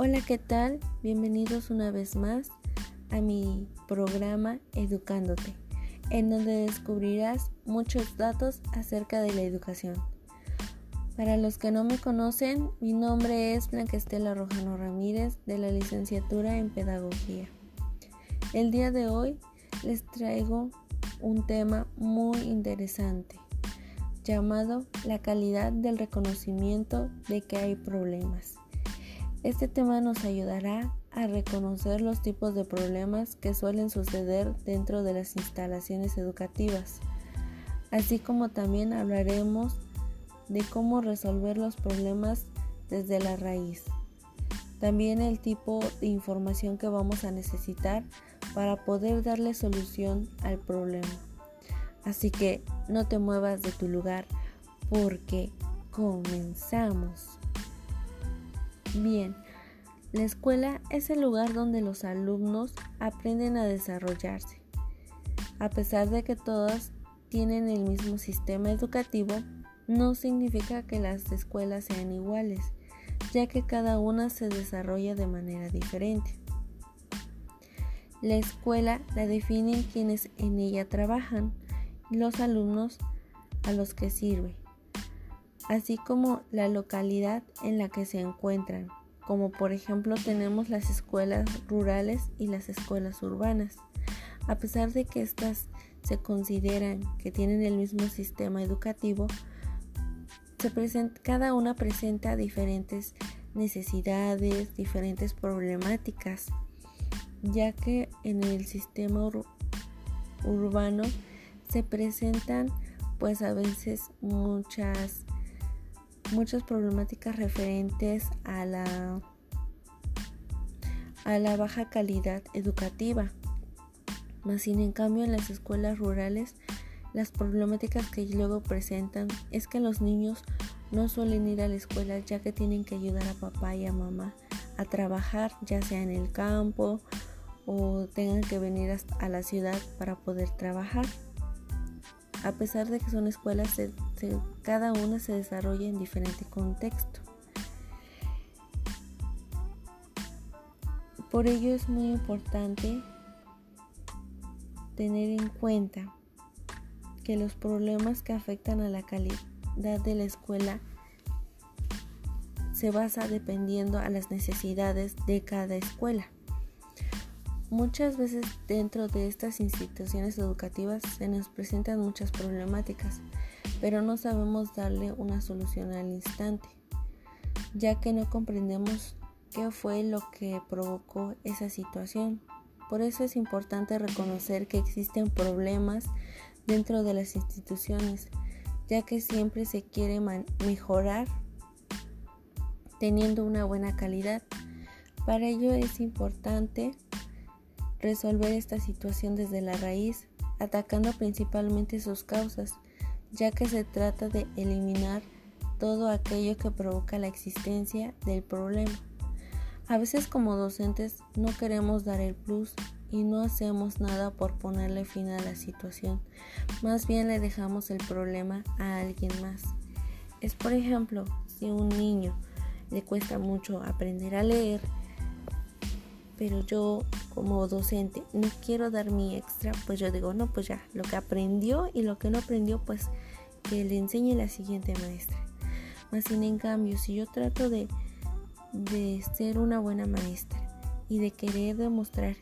Hola, ¿qué tal? Bienvenidos una vez más a mi programa Educándote, en donde descubrirás muchos datos acerca de la educación. Para los que no me conocen, mi nombre es Blanca Estela Rojano Ramírez de la licenciatura en Pedagogía. El día de hoy les traigo un tema muy interesante llamado la calidad del reconocimiento de que hay problemas. Este tema nos ayudará a reconocer los tipos de problemas que suelen suceder dentro de las instalaciones educativas, así como también hablaremos de cómo resolver los problemas desde la raíz. También el tipo de información que vamos a necesitar para poder darle solución al problema. Así que no te muevas de tu lugar porque comenzamos. Bien, la escuela es el lugar donde los alumnos aprenden a desarrollarse. A pesar de que todas tienen el mismo sistema educativo, no significa que las escuelas sean iguales, ya que cada una se desarrolla de manera diferente. La escuela la definen quienes en ella trabajan y los alumnos a los que sirve así como la localidad en la que se encuentran, como por ejemplo tenemos las escuelas rurales y las escuelas urbanas. A pesar de que estas se consideran que tienen el mismo sistema educativo, cada una presenta diferentes necesidades, diferentes problemáticas, ya que en el sistema urbano se presentan pues a veces muchas muchas problemáticas referentes a la, a la baja calidad educativa. Más sin en cambio en las escuelas rurales las problemáticas que luego presentan es que los niños no suelen ir a la escuela ya que tienen que ayudar a papá y a mamá a trabajar ya sea en el campo o tengan que venir a la ciudad para poder trabajar a pesar de que son escuelas, cada una se desarrolla en diferente contexto. Por ello es muy importante tener en cuenta que los problemas que afectan a la calidad de la escuela se basa dependiendo a las necesidades de cada escuela. Muchas veces dentro de estas instituciones educativas se nos presentan muchas problemáticas, pero no sabemos darle una solución al instante, ya que no comprendemos qué fue lo que provocó esa situación. Por eso es importante reconocer que existen problemas dentro de las instituciones, ya que siempre se quiere mejorar teniendo una buena calidad. Para ello es importante resolver esta situación desde la raíz, atacando principalmente sus causas, ya que se trata de eliminar todo aquello que provoca la existencia del problema. A veces como docentes no queremos dar el plus y no hacemos nada por ponerle fin a la situación, más bien le dejamos el problema a alguien más. Es por ejemplo, si un niño le cuesta mucho aprender a leer, pero yo como docente no quiero dar mi extra, pues yo digo, no, pues ya, lo que aprendió y lo que no aprendió, pues que le enseñe la siguiente maestra. Más sin en cambio, si yo trato de, de ser una buena maestra y de querer demostrar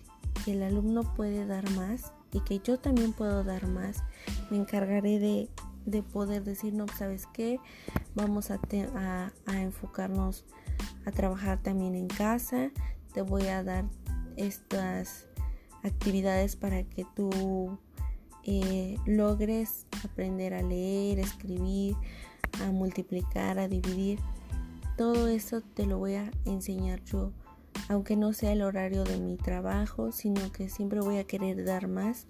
que el alumno puede dar más y que yo también puedo dar más, me encargaré de, de poder decir, no, ¿sabes qué? Vamos a, a, a enfocarnos a trabajar también en casa, te voy a dar estas actividades para que tú eh, logres aprender a leer, escribir, a multiplicar, a dividir. Todo eso te lo voy a enseñar yo, aunque no sea el horario de mi trabajo, sino que siempre voy a querer dar más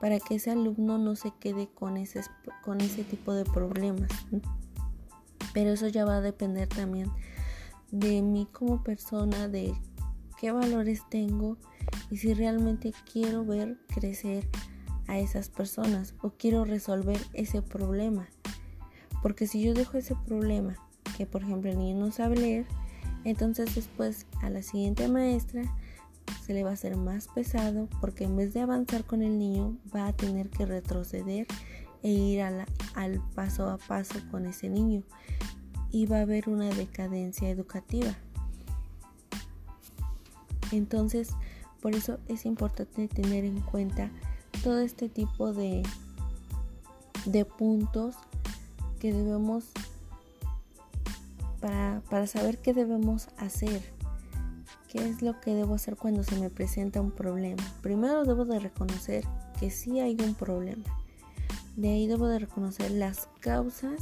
para que ese alumno no se quede con ese, con ese tipo de problemas. Pero eso ya va a depender también de mí como persona, de qué valores tengo y si realmente quiero ver crecer a esas personas o quiero resolver ese problema. Porque si yo dejo ese problema, que por ejemplo el niño no sabe leer, Entonces después a la siguiente maestra se le va a hacer más pesado porque en vez de avanzar con el niño va a tener que retroceder e ir al paso a paso con ese niño y va a haber una decadencia educativa. Entonces, por eso es importante tener en cuenta todo este tipo de, de puntos que debemos para, para saber qué debemos hacer ¿Qué es lo que debo hacer cuando se me presenta un problema? Primero debo de reconocer que sí hay un problema. De ahí debo de reconocer las causas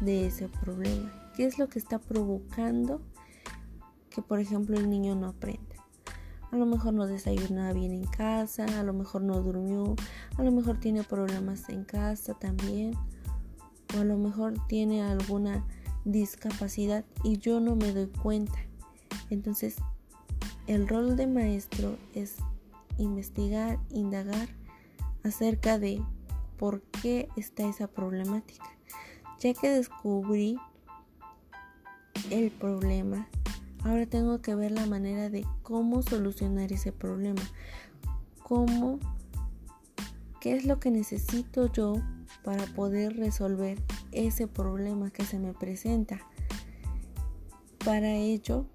de ese problema. ¿Qué es lo que está provocando que, por ejemplo, el niño no aprenda? A lo mejor no desayuna bien en casa, a lo mejor no durmió, a lo mejor tiene problemas en casa también, o a lo mejor tiene alguna discapacidad y yo no me doy cuenta. Entonces el rol de maestro es investigar, indagar acerca de por qué está esa problemática. Ya que descubrí el problema, ahora tengo que ver la manera de cómo solucionar ese problema. Cómo, qué es lo que necesito yo para poder resolver ese problema que se me presenta. Para ello,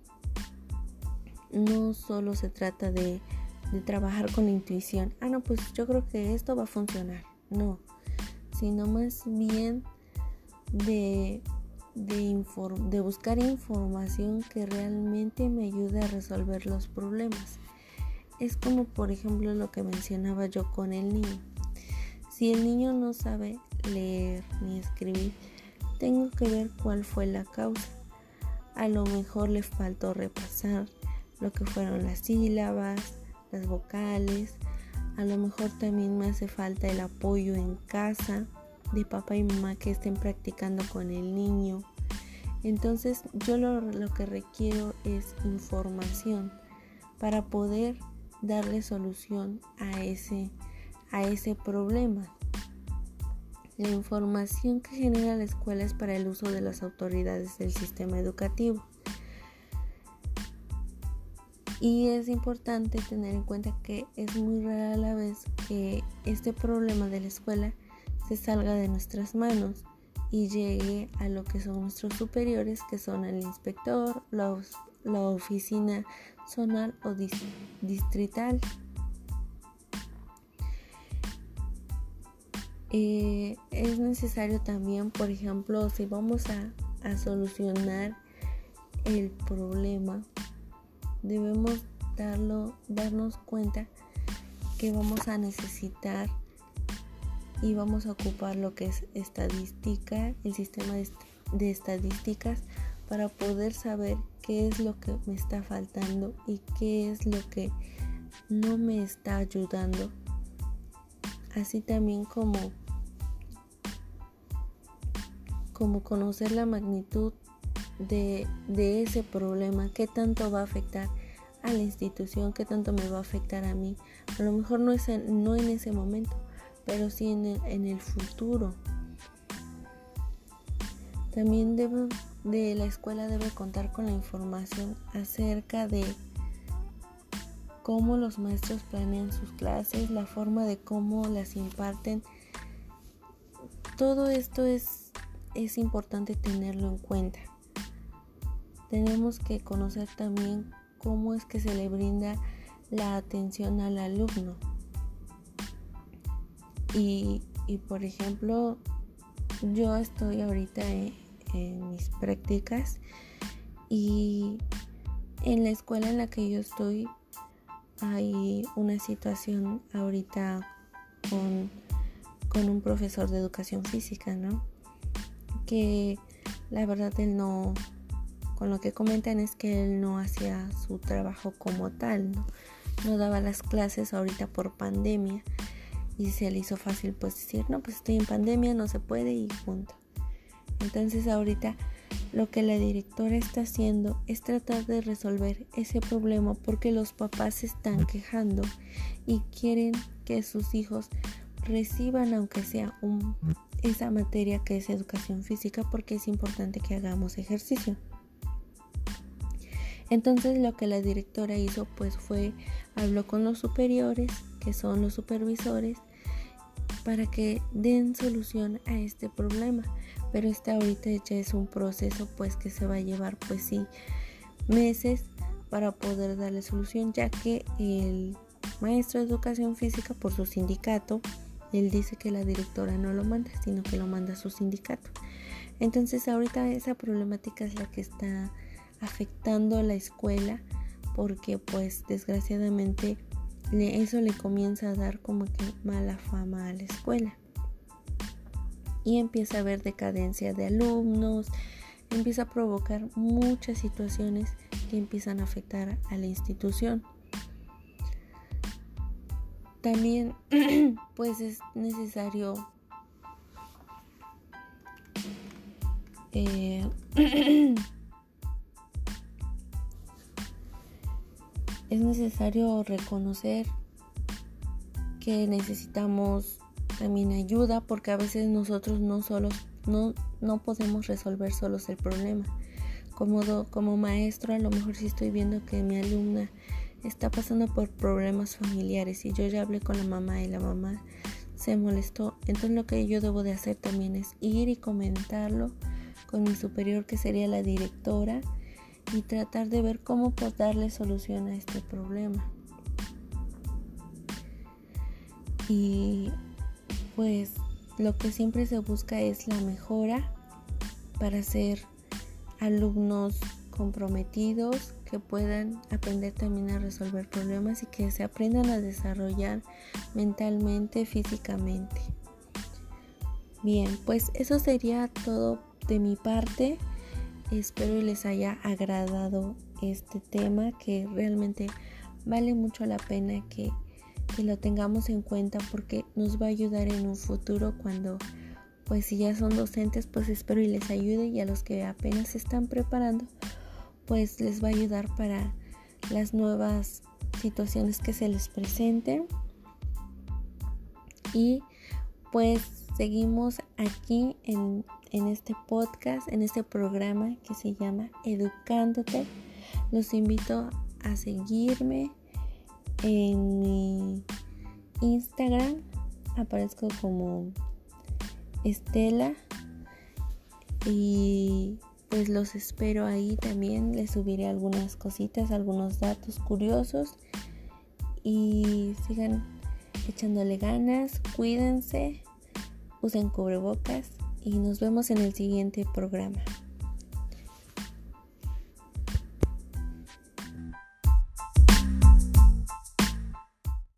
no solo se trata de, trabajar con la intuición, ah, no, pues yo creo que esto va a funcionar, no, sino más bien de, de, buscar información que realmente me ayude a resolver los problemas. Es como por ejemplo lo que mencionaba yo con el niño. Si el niño no sabe leer ni escribir, tengo que ver cuál fue la causa. A lo mejor le faltó repasar, lo que fueron las sílabas, las vocales. A lo mejor también me hace falta el apoyo en casa de papá y mamá que estén practicando con el niño. Entonces yo lo, lo que requiero es información para poder darle solución a ese, a ese problema. La información que genera la escuela es para el uso de las autoridades del sistema educativo. Y es importante tener en cuenta que es muy rara la vez que este problema de la escuela se salga de nuestras manos y llegue a lo que son nuestros superiores, que son el inspector, la, oficina zonal o distrital. Eh, es necesario también, por ejemplo, si vamos a solucionar el problema debemos darlo, darnos cuenta que vamos a necesitar y vamos a ocupar lo que es estadística, el sistema de, estadísticas para poder saber qué es lo que me está faltando y qué es lo que no me está ayudando. Así también como, como conocer la magnitud de, ese problema, qué tanto va a afectar a la institución, qué tanto me va a afectar a mí. A lo mejor no, es en, no en ese momento, pero sí en el, futuro. También de la escuela debe contar con la información acerca de cómo los maestros planean sus clases, la forma de cómo las imparten. Todo esto es, es importante tenerlo en cuenta tenemos que conocer también cómo es que se le brinda la atención al alumno. Y, por ejemplo, yo estoy ahorita en, mis prácticas y en la escuela en la que yo estoy hay una situación ahorita con, con un profesor de educación física, ¿no? Que la verdad él no, con lo que comentan es que él no hacía su trabajo como tal, ¿no? no daba las clases ahorita por pandemia y se le hizo fácil pues decir, no, pues estoy en pandemia, no se puede y punto. Entonces ahorita lo que la directora está haciendo es tratar de resolver ese problema porque los papás se están quejando y quieren que sus hijos reciban aunque sea esa materia que es educación física porque es importante que hagamos ejercicio. Entonces lo que la directora hizo pues fue habló con los superiores, que son los supervisores, para que den solución a este problema. Pero este ahorita ya es un proceso pues que se va a llevar pues sí meses para poder darle solución, ya que el maestro de educación física por su sindicato, él dice que la directora no lo manda, sino que lo manda su sindicato. Entonces ahorita esa problemática es la que está afectando a la escuela porque pues desgraciadamente eso le comienza a dar como que mala fama a la escuela y empieza a haber decadencia de alumnos, empieza a provocar muchas situaciones que empiezan a afectar a la institución. También pues es necesario eh, es necesario reconocer que necesitamos también ayuda porque a veces nosotros no solos no, no podemos resolver solos el problema. Como, como maestro a lo mejor si estoy viendo que mi alumna está pasando por problemas familiares y yo ya hablé con la mamá y la mamá se molestó. Entonces lo que yo debo de hacer también es ir y comentarlo con mi superior que sería la directora y tratar de ver cómo puedo darle solución a este problema. Y pues lo que siempre se busca es la mejora para ser alumnos comprometidos que puedan aprender también a resolver problemas y que se aprendan a desarrollar mentalmente, físicamente. Bien, pues eso sería todo de mi parte. Espero les haya agradado este tema que realmente vale mucho la pena que, que lo tengamos en cuenta porque nos va a ayudar en un futuro cuando pues si ya son docentes pues espero y les ayude y a los que apenas se están preparando pues les va a ayudar para las nuevas situaciones que se les presenten. Y pues seguimos aquí en en este podcast, en este programa que se llama Educándote. Los invito a seguirme en mi Instagram. Aparezco como Estela. Y pues los espero ahí también. Les subiré algunas cositas, algunos datos curiosos. Y sigan echándole ganas. Cuídense. Usen cubrebocas y nos vemos en el siguiente programa.